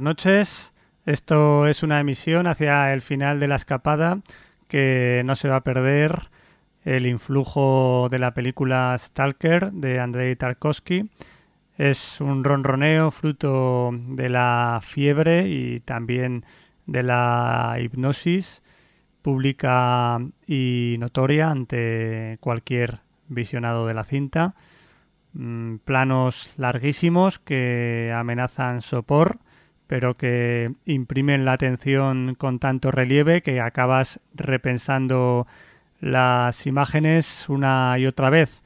Buenas noches. Esto es una emisión hacia el final de la escapada que no se va a perder el influjo de la película Stalker de Andrei Tarkovsky. Es un ronroneo fruto de la fiebre y también de la hipnosis pública y notoria ante cualquier visionado de la cinta. Mm, planos larguísimos que amenazan sopor, pero que imprimen la atención con tanto relieve que acabas repensando las imágenes una y otra vez.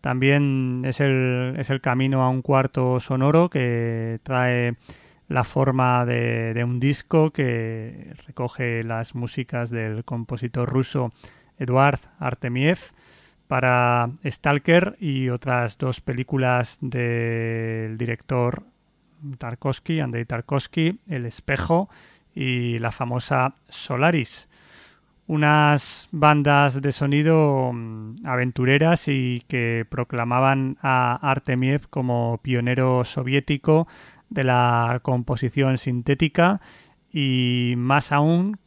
También es el, es el camino a un cuarto sonoro que trae la forma de, de, un disco que recoge las músicas del compositor ruso Eduard Artemiev para Stalker y otras dos películas del director Tarkovsky, Andrei Tarkovsky, El espejo y la famosa Solaris. Unas bandas de sonido mm, aventureras y que proclamaban a Artemiev como pionero soviético de la composición sintética y más aún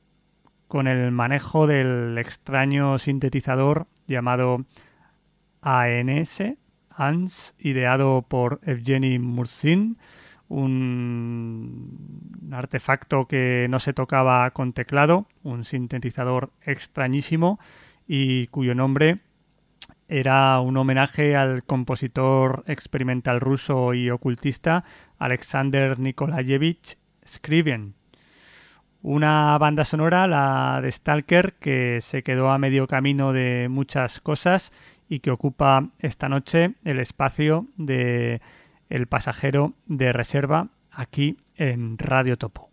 con el manejo del extraño sintetizador llamado ANS, ANS, ideado por Evgeny Mursin, un artefacto que no se tocaba con teclado, un sintetizador extrañísimo y cuyo nombre era un homenaje al compositor experimental ruso y ocultista Alexander Nikolayevich Scriven. Una banda sonora, la de Stalker, que se quedó a medio camino de muchas cosas y que ocupa esta noche el espacio de El pasajero de reserva aquí en Radio Topo.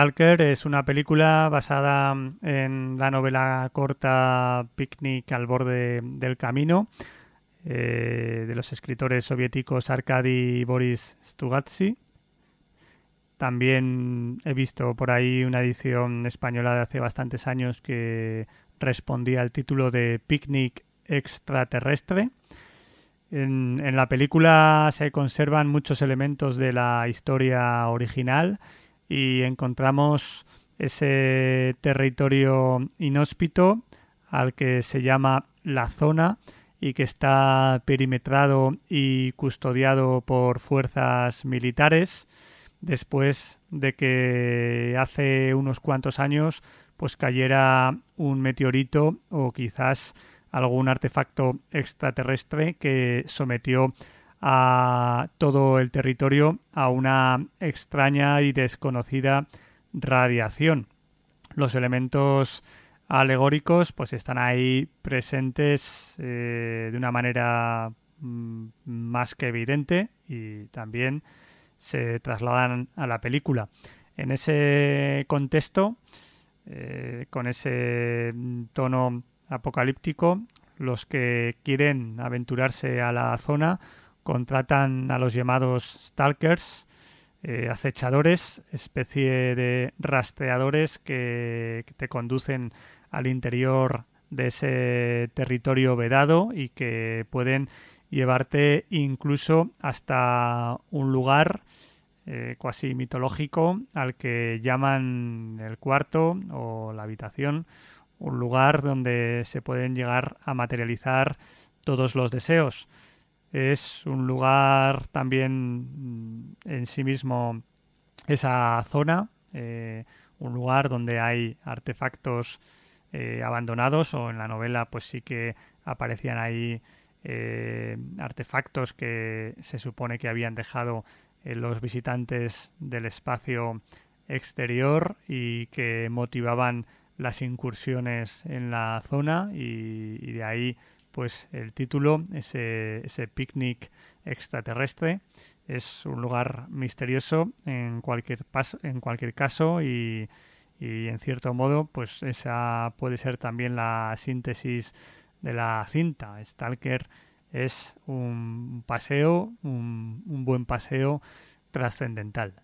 Stalker es una película basada en la novela corta Picnic al borde del camino eh, de los escritores soviéticos Arkady y Boris Stugatsky. También he visto por ahí una edición española de hace bastantes años que respondía al título de Picnic extraterrestre. En, la película se conservan muchos elementos de la historia original y encontramos ese territorio inhóspito al que se llama la zona y que está perimetrado y custodiado por fuerzas militares. Después de que hace unos cuantos años pues cayera un meteorito o quizás algún artefacto extraterrestre que sometió a todo el territorio a una extraña y desconocida radiación. Los elementos alegóricos pues están ahí presentes eh, de una manera mm, más que evidente y también se trasladan a la película. En ese contexto, eh, con ese tono apocalíptico, los que quieren aventurarse a la zona contratan a los llamados stalkers, eh, acechadores, especie de rastreadores que, te conducen al interior de ese territorio vedado y que pueden llevarte incluso hasta un lugar eh, cuasi mitológico al que llaman el cuarto o la habitación, un lugar donde se pueden llegar a materializar todos los deseos. Es un lugar también mm, en sí mismo esa zona, eh, un lugar donde hay artefactos eh, abandonados o en la novela pues sí que aparecían ahí eh, artefactos que se supone que habían dejado los visitantes del espacio exterior y que motivaban las incursiones en la zona y, y de ahí pues el título, ese, ese picnic extraterrestre, es un lugar misterioso en cualquier, paso, en cualquier caso y, y en cierto modo pues esa puede ser también la síntesis de la cinta. Stalker es un paseo, un, un buen paseo trascendental.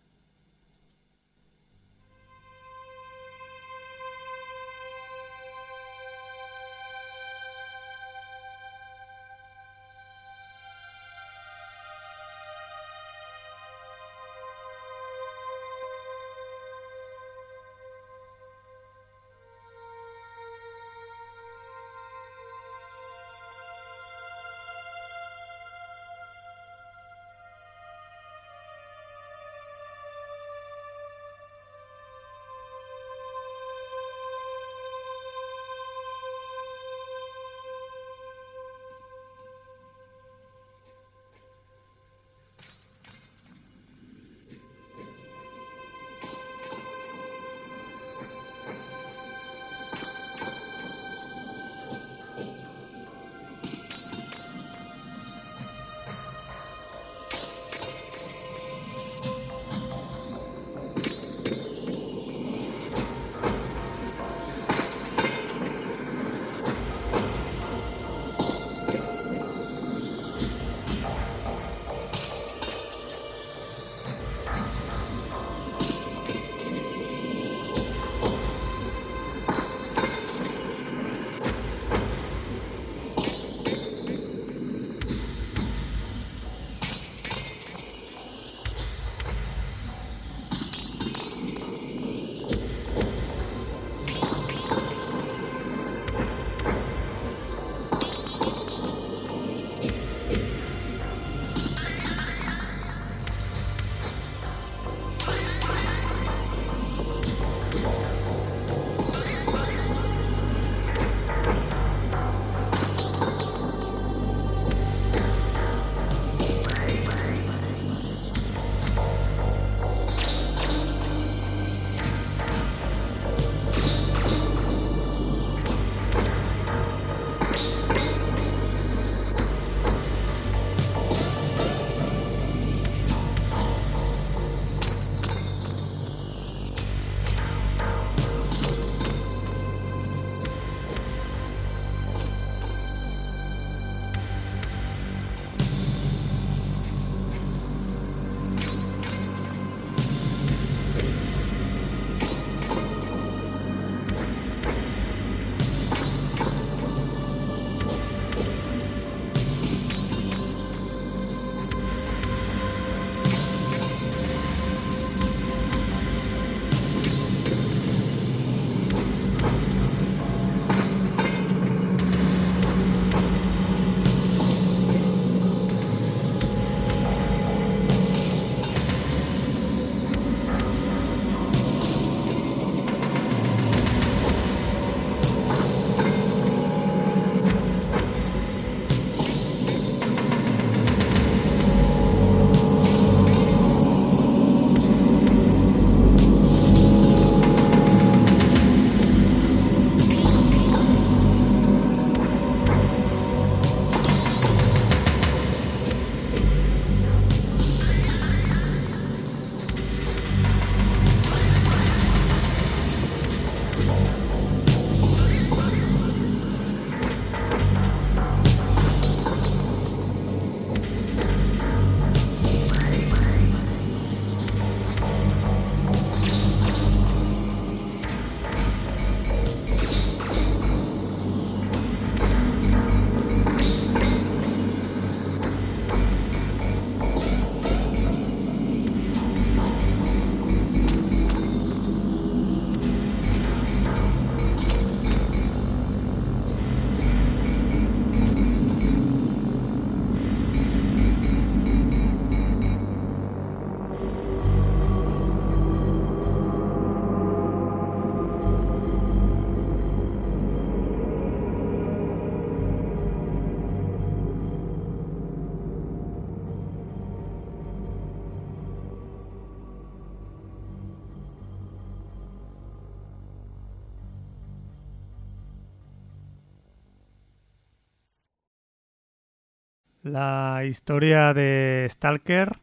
La historia de Stalker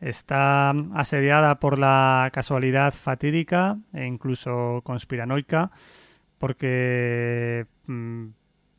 está asediada por la casualidad fatídica e incluso conspiranoica, porque mm,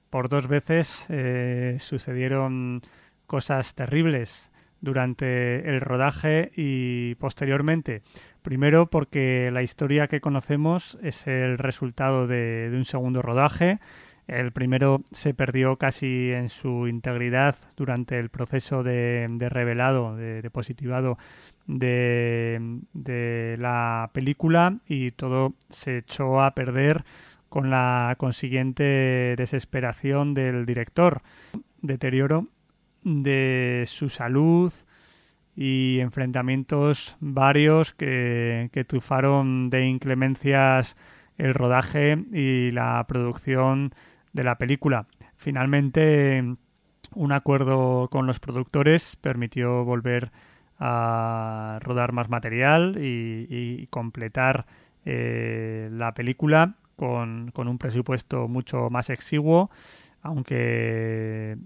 por dos veces eh, sucedieron cosas terribles durante el rodaje y posteriormente. Primero porque la historia que conocemos es el resultado de un segundo rodaje el primero se perdió casi en su integridad durante el proceso de, revelado, de, positivado de, de, la película y todo se echó a perder con la consiguiente desesperación del director, deterioro de su salud y enfrentamientos varios que, que trufaron de inclemencias el rodaje y la producción de la película. Finalmente, un acuerdo con los productores permitió volver a rodar más material y, completar eh, la película con, un presupuesto mucho más exiguo, aunque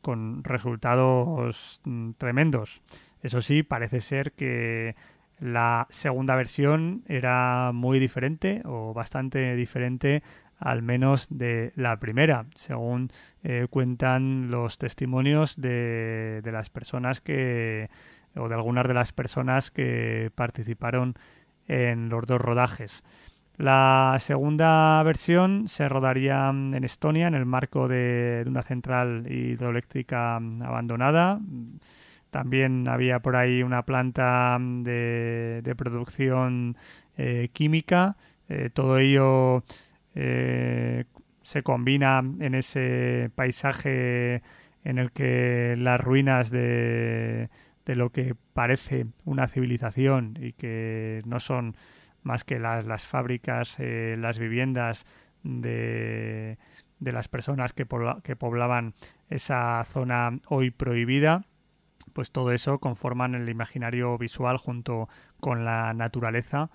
con resultados mm, tremendos. Eso sí, parece ser que la segunda versión era muy diferente o bastante diferente al menos de la primera, según eh, cuentan los testimonios de, de, las personas que, o de algunas de las personas que participaron en los dos rodajes. La segunda versión se rodaría en Estonia en el marco de, una central hidroeléctrica abandonada. También había por ahí una planta de, de producción eh, química. Eh, todo ello eh, se combina en ese paisaje en el que las ruinas de, de lo que parece una civilización y que no son más que las, fábricas, eh, las viviendas de, de las personas que, poblaban esa zona hoy prohibida, pues todo eso conforman el imaginario visual junto con la naturaleza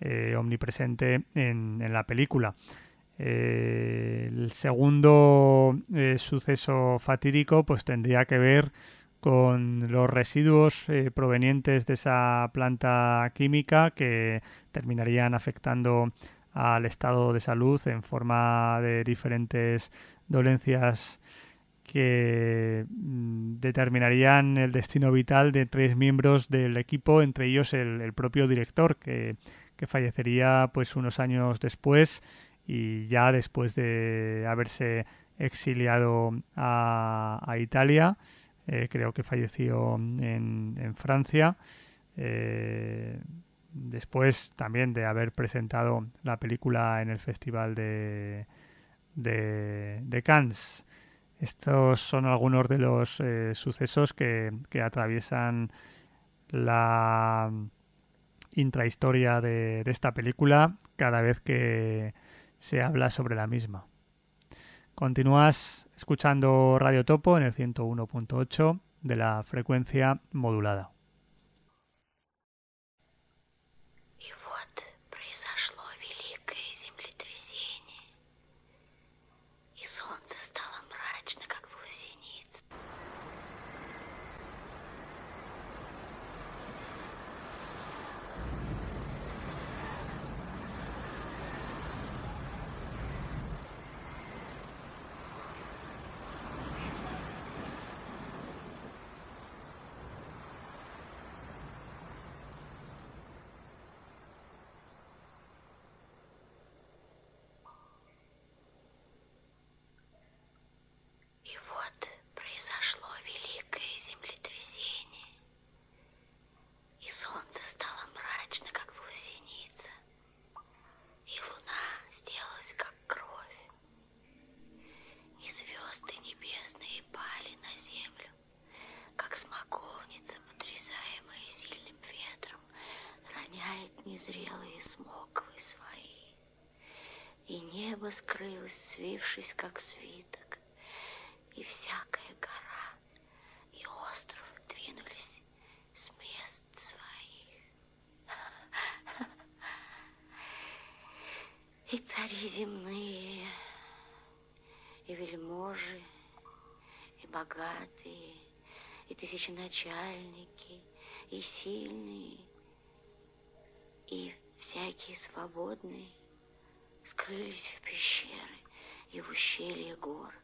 eh, omnipresente en, en la película. Eh, el segundo eh, suceso fatídico pues tendría que ver con los residuos eh, provenientes de esa planta química que terminarían afectando al estado de salud en forma de diferentes dolencias que mm, determinarían el destino vital de tres miembros del equipo, entre ellos el, propio director, que, que, fallecería pues unos años después y ya después de haberse exiliado a, Italia, eh, creo que falleció en, Francia, eh, después también de haber presentado la película en el Festival de, de, Cannes. Estos son algunos de los eh, sucesos que, atraviesan la intrahistoria de, de esta película cada vez que se habla sobre la misma. Continúas escuchando Radio Topo en el 101.8 de la frecuencia modulada. Небо скрылось, свившись, как свиток, и всякая гора и остров двинулись с мест своих. И цари земные, и вельможи, и богатые, и тысяченачальники, и сильные, и всякие свободные скрылись в пещеры и в ущелье гор,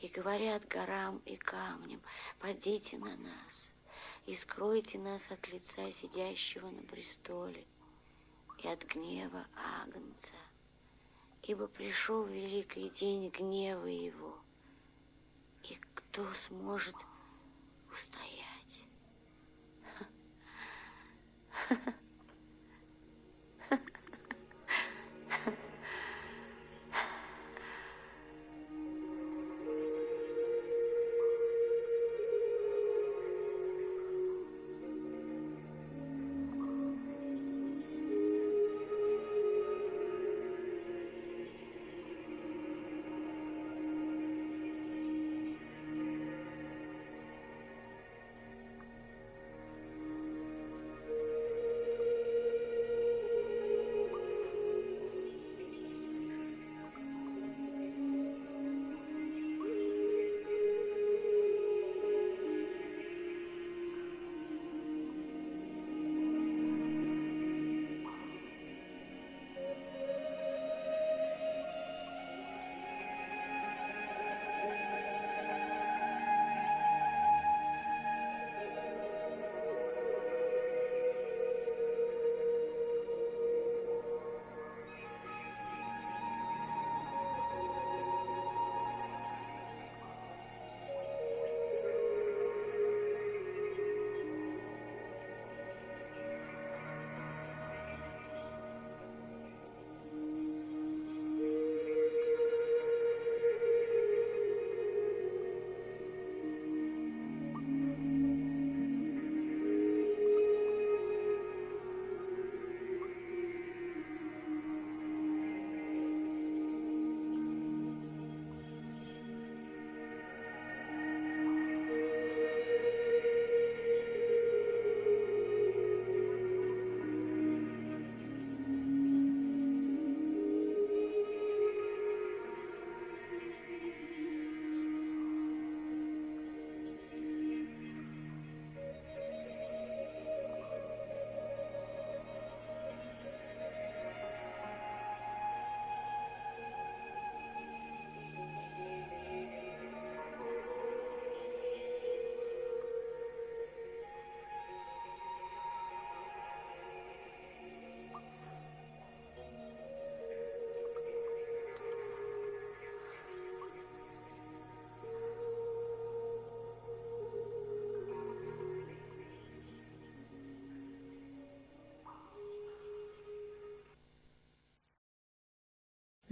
и говорят горам и камням, подите на нас, и скройте нас от лица сидящего на престоле и от гнева Агнца, ибо пришел великий день гнева его, и кто сможет устоять?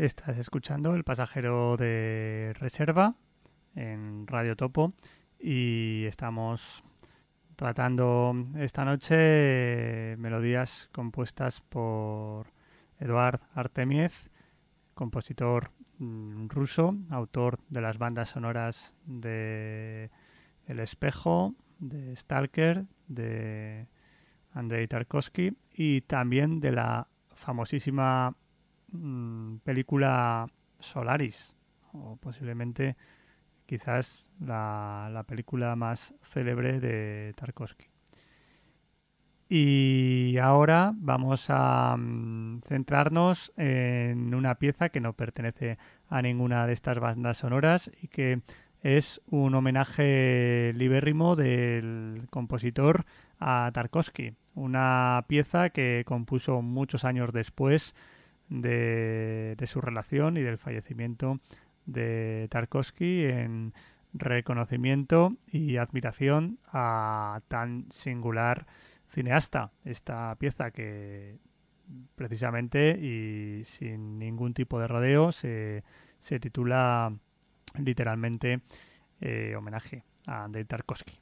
Estás escuchando El pasajero de reserva en Radio Topo y estamos tratando esta noche melodías compuestas por Eduard Artemiev, compositor mm, ruso, autor de las bandas sonoras de El Espejo, de Stalker, de Andrei Tarkovsky y también de la famosísima película Solaris, o posiblemente quizás la, película más célebre de Tarkovsky. Y ahora vamos a mm, centrarnos en una pieza que no pertenece a ninguna de estas bandas sonoras y que es un homenaje libérrimo del compositor a Tarkovsky, una pieza que compuso muchos años después de, su relación y del fallecimiento de Tarkovsky en reconocimiento y admiración a tan singular cineasta. Esta pieza que precisamente y sin ningún tipo de rodeo se, se titula literalmente eh, homenaje a Andrei Tarkovsky.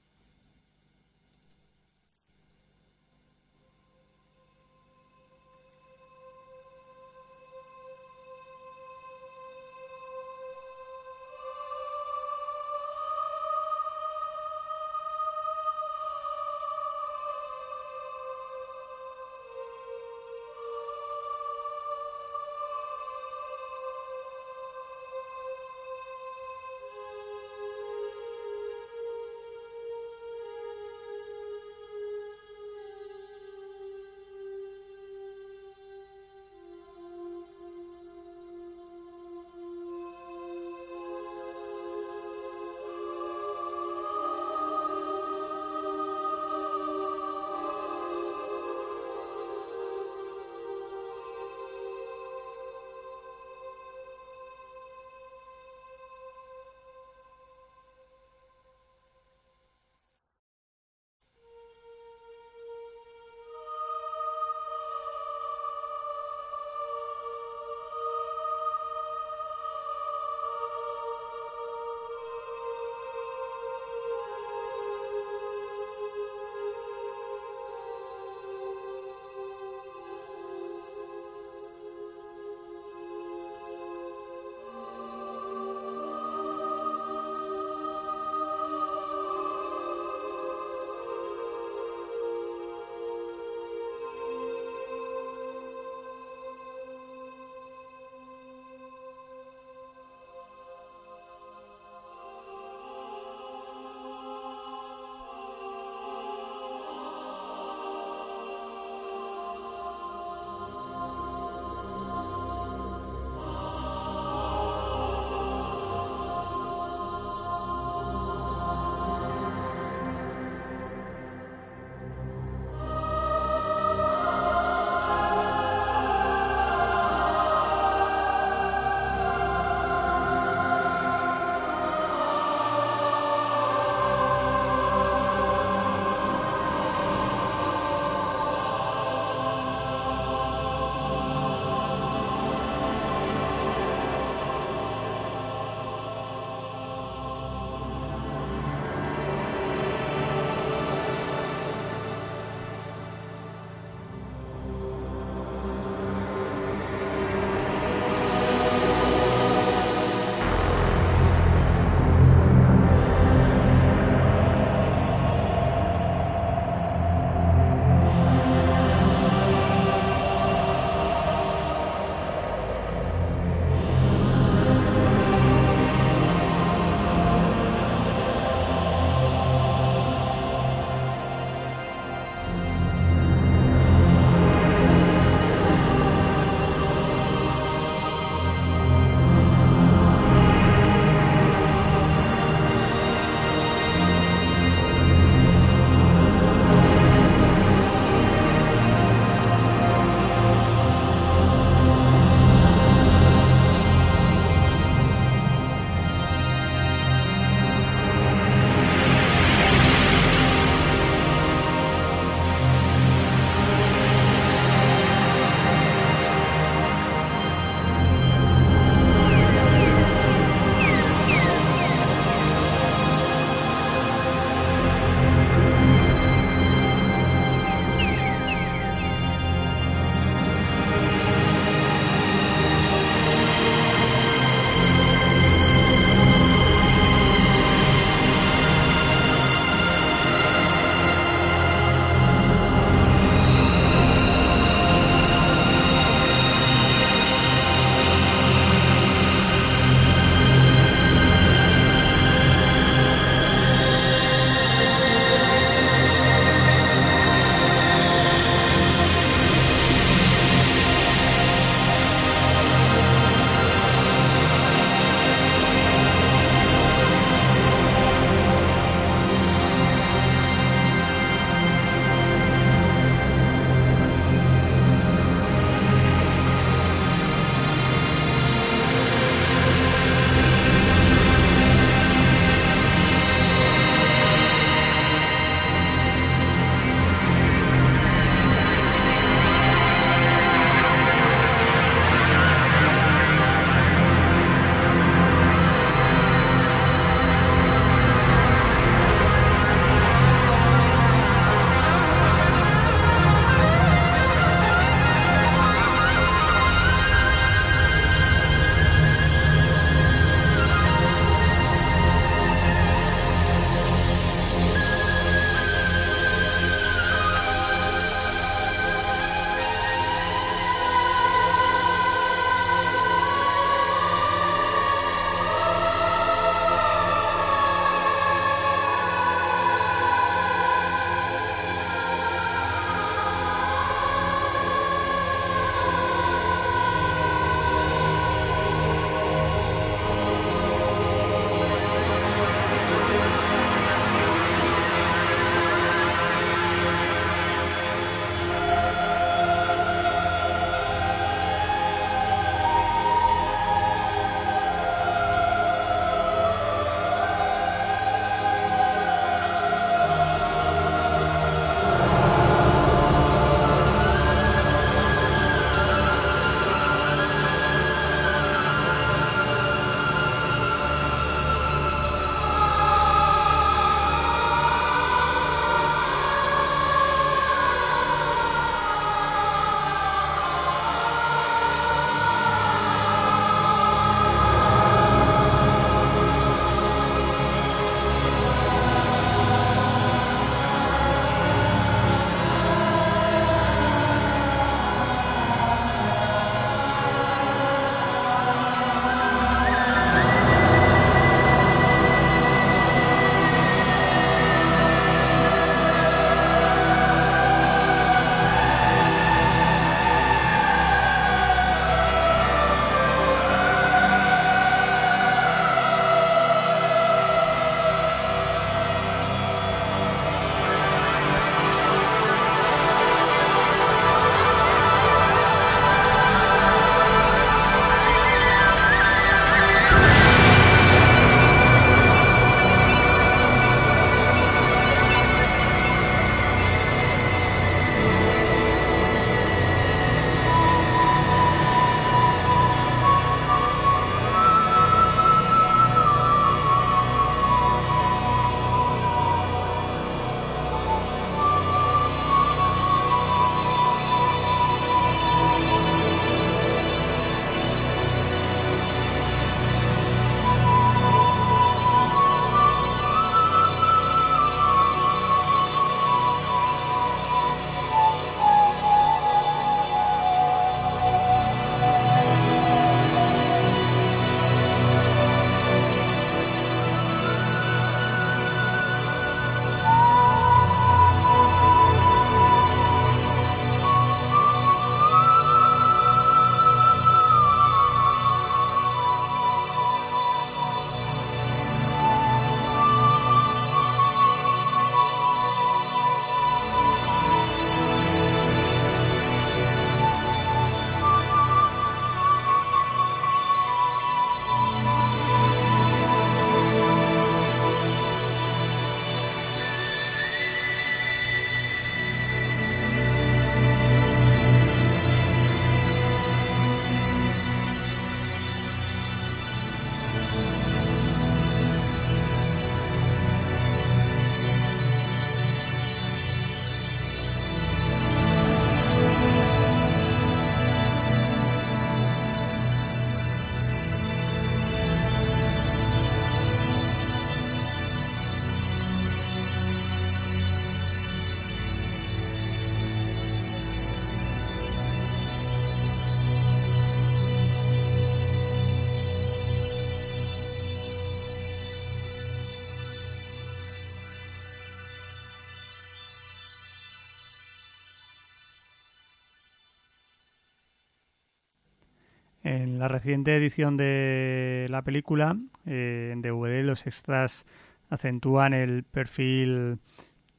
En la reciente edición de la película, eh, en DVD, los extras acentúan el perfil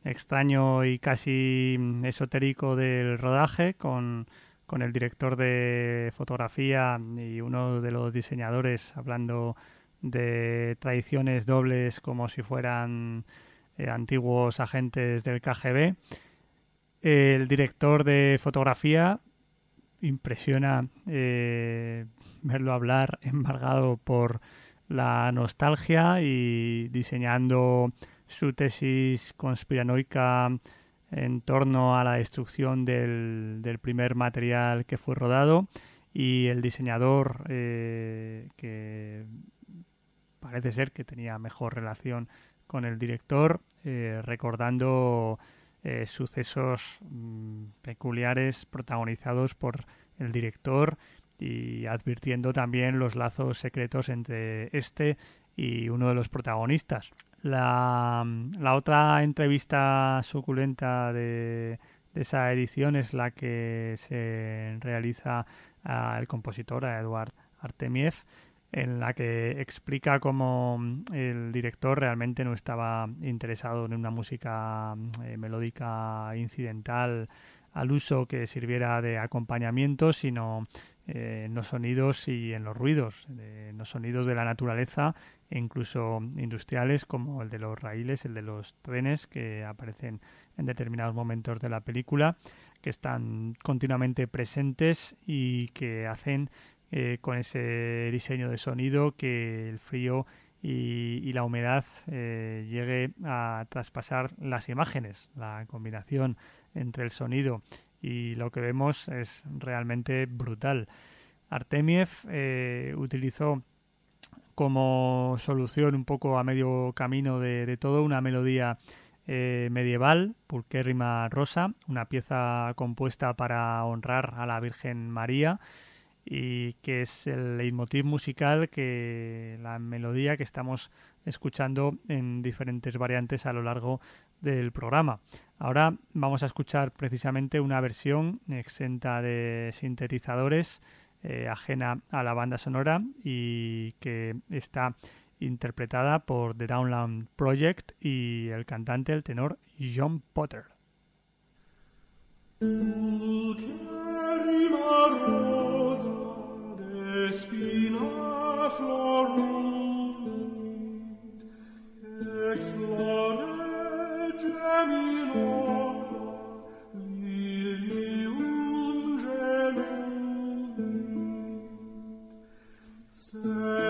extraño y casi esotérico del rodaje con, con el director de fotografía y uno de los diseñadores hablando de tradiciones dobles como si fueran eh, antiguos agentes del KGB. El director de fotografía impresiona eh, verlo hablar embargado por la nostalgia y diseñando su tesis conspiranoica en torno a la destrucción del, del primer material que fue rodado y el diseñador eh, que parece ser que tenía mejor relación con el director eh, recordando eh, sucesos mm, peculiares protagonizados por el director y advirtiendo también los lazos secretos entre este y uno de los protagonistas. La, la otra entrevista suculenta de, de, esa edición es la que se realiza al compositor, a Eduard Artemiev, en la que explica cómo el director realmente no estaba interesado en una música eh, melódica incidental al uso que sirviera de acompañamiento, sino eh, en los sonidos y en los ruidos, en los sonidos de la naturaleza incluso industriales como el de los raíles, el de los trenes que aparecen en determinados momentos de la película, que están continuamente presentes y que hacen eh, con ese diseño de sonido que el frío y, la humedad eh, llegue a traspasar las imágenes. La combinación entre el sonido y lo que vemos es realmente brutal. Artemiev eh, utilizó como solución un poco a medio camino de, todo una melodía eh, medieval, Pulquérrima Rosa, una pieza compuesta para honrar a la Virgen María y que es el leitmotiv musical que la melodía que estamos escuchando en diferentes variantes a lo largo del programa. Ahora vamos a escuchar precisamente una versión exenta de sintetizadores, eh, ajena a la banda sonora y que está interpretada por The Downland Project y el cantante, el tenor John Potter. Sir.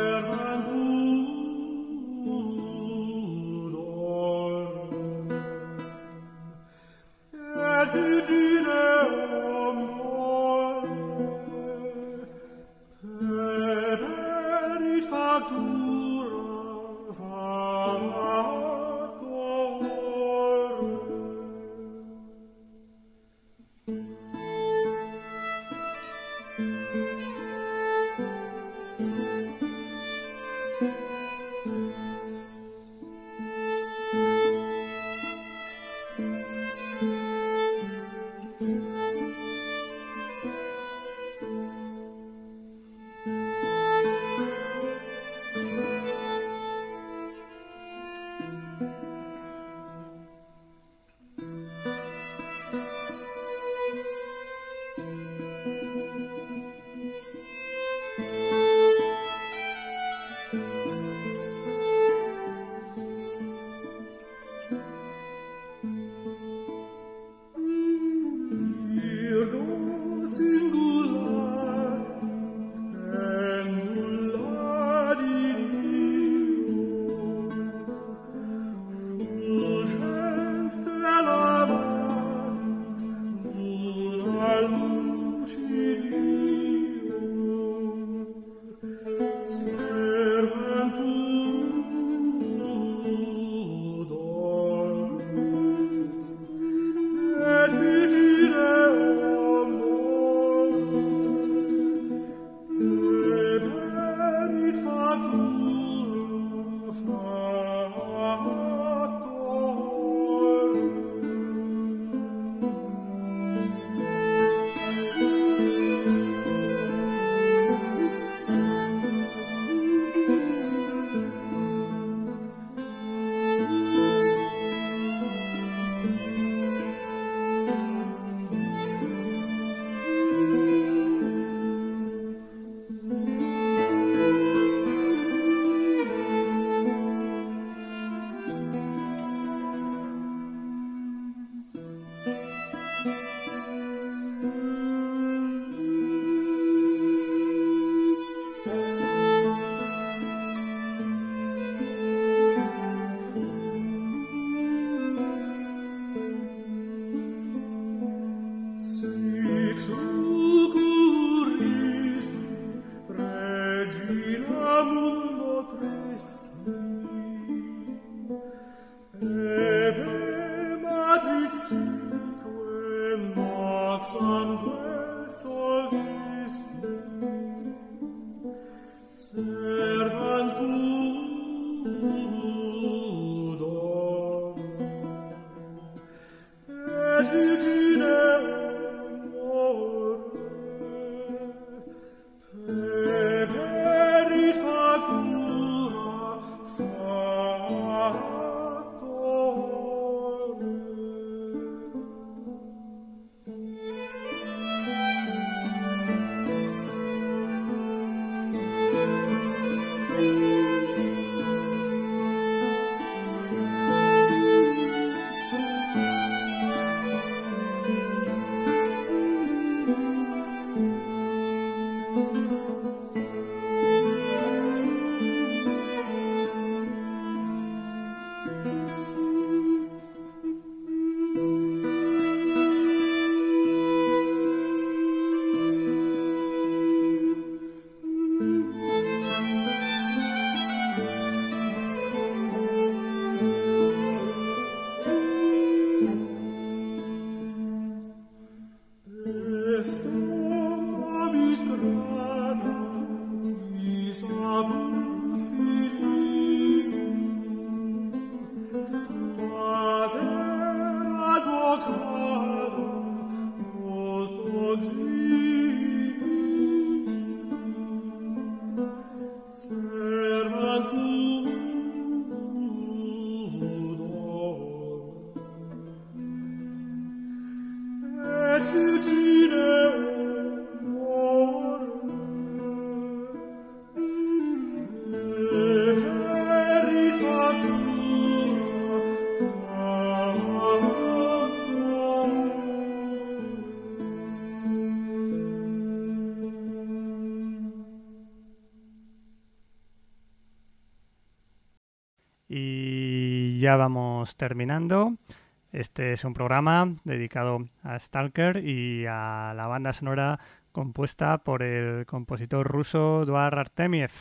Vamos terminando. Este es un programa dedicado a Stalker y a la banda sonora compuesta por el compositor ruso Duar Artemiev.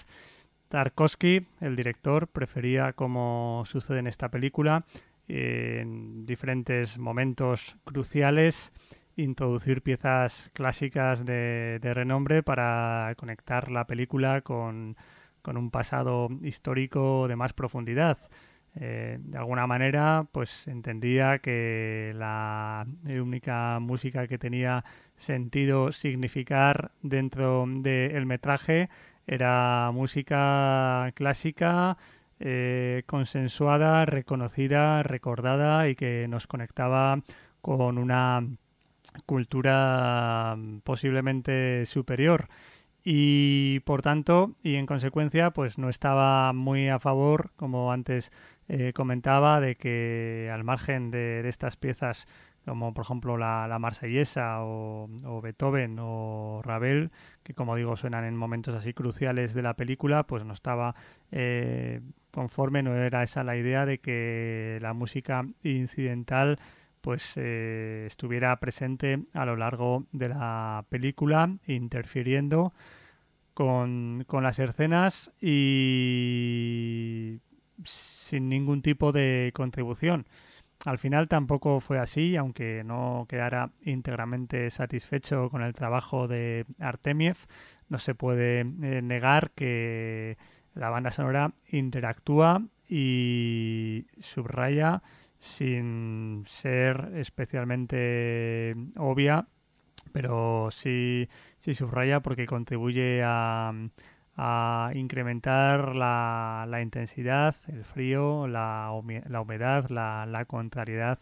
Tarkovsky, el director, prefería, como sucede en esta película, en diferentes momentos cruciales, introducir piezas clásicas de, renombre para conectar la película con, con un pasado histórico de más profundidad. Eh, de alguna manera, pues entendía que la única música que tenía sentido significar dentro del metraje era música clásica, eh, consensuada, reconocida, recordada y que nos conectaba con una cultura posiblemente superior y por tanto y en consecuencia pues no estaba muy a favor como antes eh, comentaba de que al margen de, estas piezas como por ejemplo la, la Marsellesa o, Beethoven o Ravel, que como digo suenan en momentos así cruciales de la película, pues no estaba eh, conforme, no era esa la idea de que la música incidental pues eh, estuviera presente a lo largo de la película, interfiriendo con, con las escenas y sin ningún tipo de contribución. Al final tampoco fue así, aunque no quedara íntegramente satisfecho con el trabajo de Artemiev, no se puede eh, negar que la banda sonora interactúa y subraya sin ser especialmente obvia, pero sí, sí subraya porque contribuye a, a incrementar la, la intensidad, el frío, la, la humedad, la, la contrariedad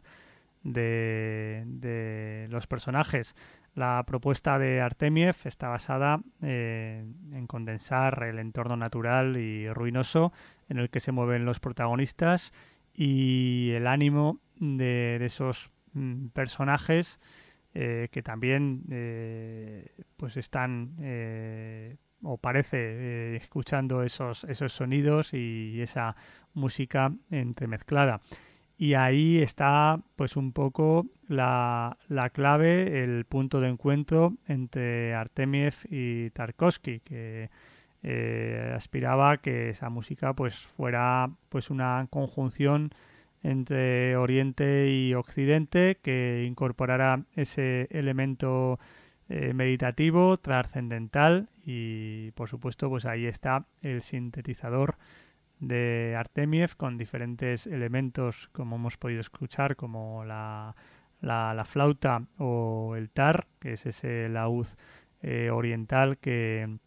de, de, los personajes. La propuesta de Artemiev está basada eh, en condensar el entorno natural y ruinoso en el que se mueven los protagonistas y el ánimo de, de esos mm, personajes eh, que también eh, pues están o parece eh, escuchando esos, esos sonidos y esa música entremezclada. Y ahí está pues un poco la, la clave, el punto de encuentro entre Artemiev y Tarkovsky, que eh, aspiraba que esa música pues fuera pues una conjunción entre Oriente y Occidente que incorporara ese elemento eh, meditativo, trascendental y por supuesto pues ahí está el sintetizador de Artemiev con diferentes elementos como hemos podido escuchar como la, la, flauta o el tar que es ese laúd eh, oriental que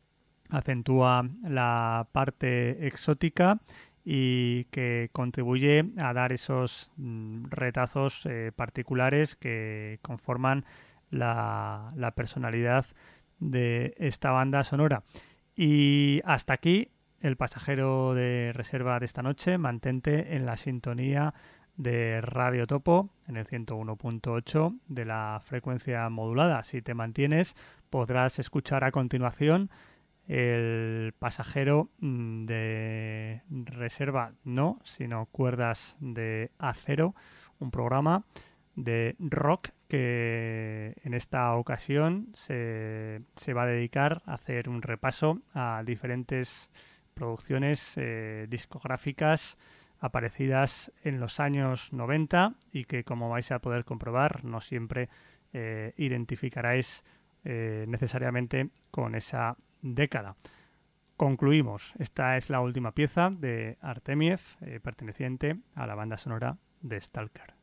acentúa la parte exótica y que contribuye a dar esos mm, retazos eh, particulares que conforman la, la personalidad de esta banda sonora. Y hasta aquí el pasajero de reserva de esta noche. Mantente en la sintonía de Radio Topo en el 101.8 de la frecuencia modulada. Si te mantienes, podrás escuchar a continuación el pasajero mm, de reserva no, sino cuerdas de acero, un programa de rock que en esta ocasión se, se va a dedicar a hacer un repaso a diferentes producciones eh, discográficas aparecidas en los años 90 y que como vais a poder comprobar no siempre eh, identificaréis eh, necesariamente con esa década. Concluimos. Esta es la última pieza de Artemiev, perteneciente a la banda sonora de Stalker.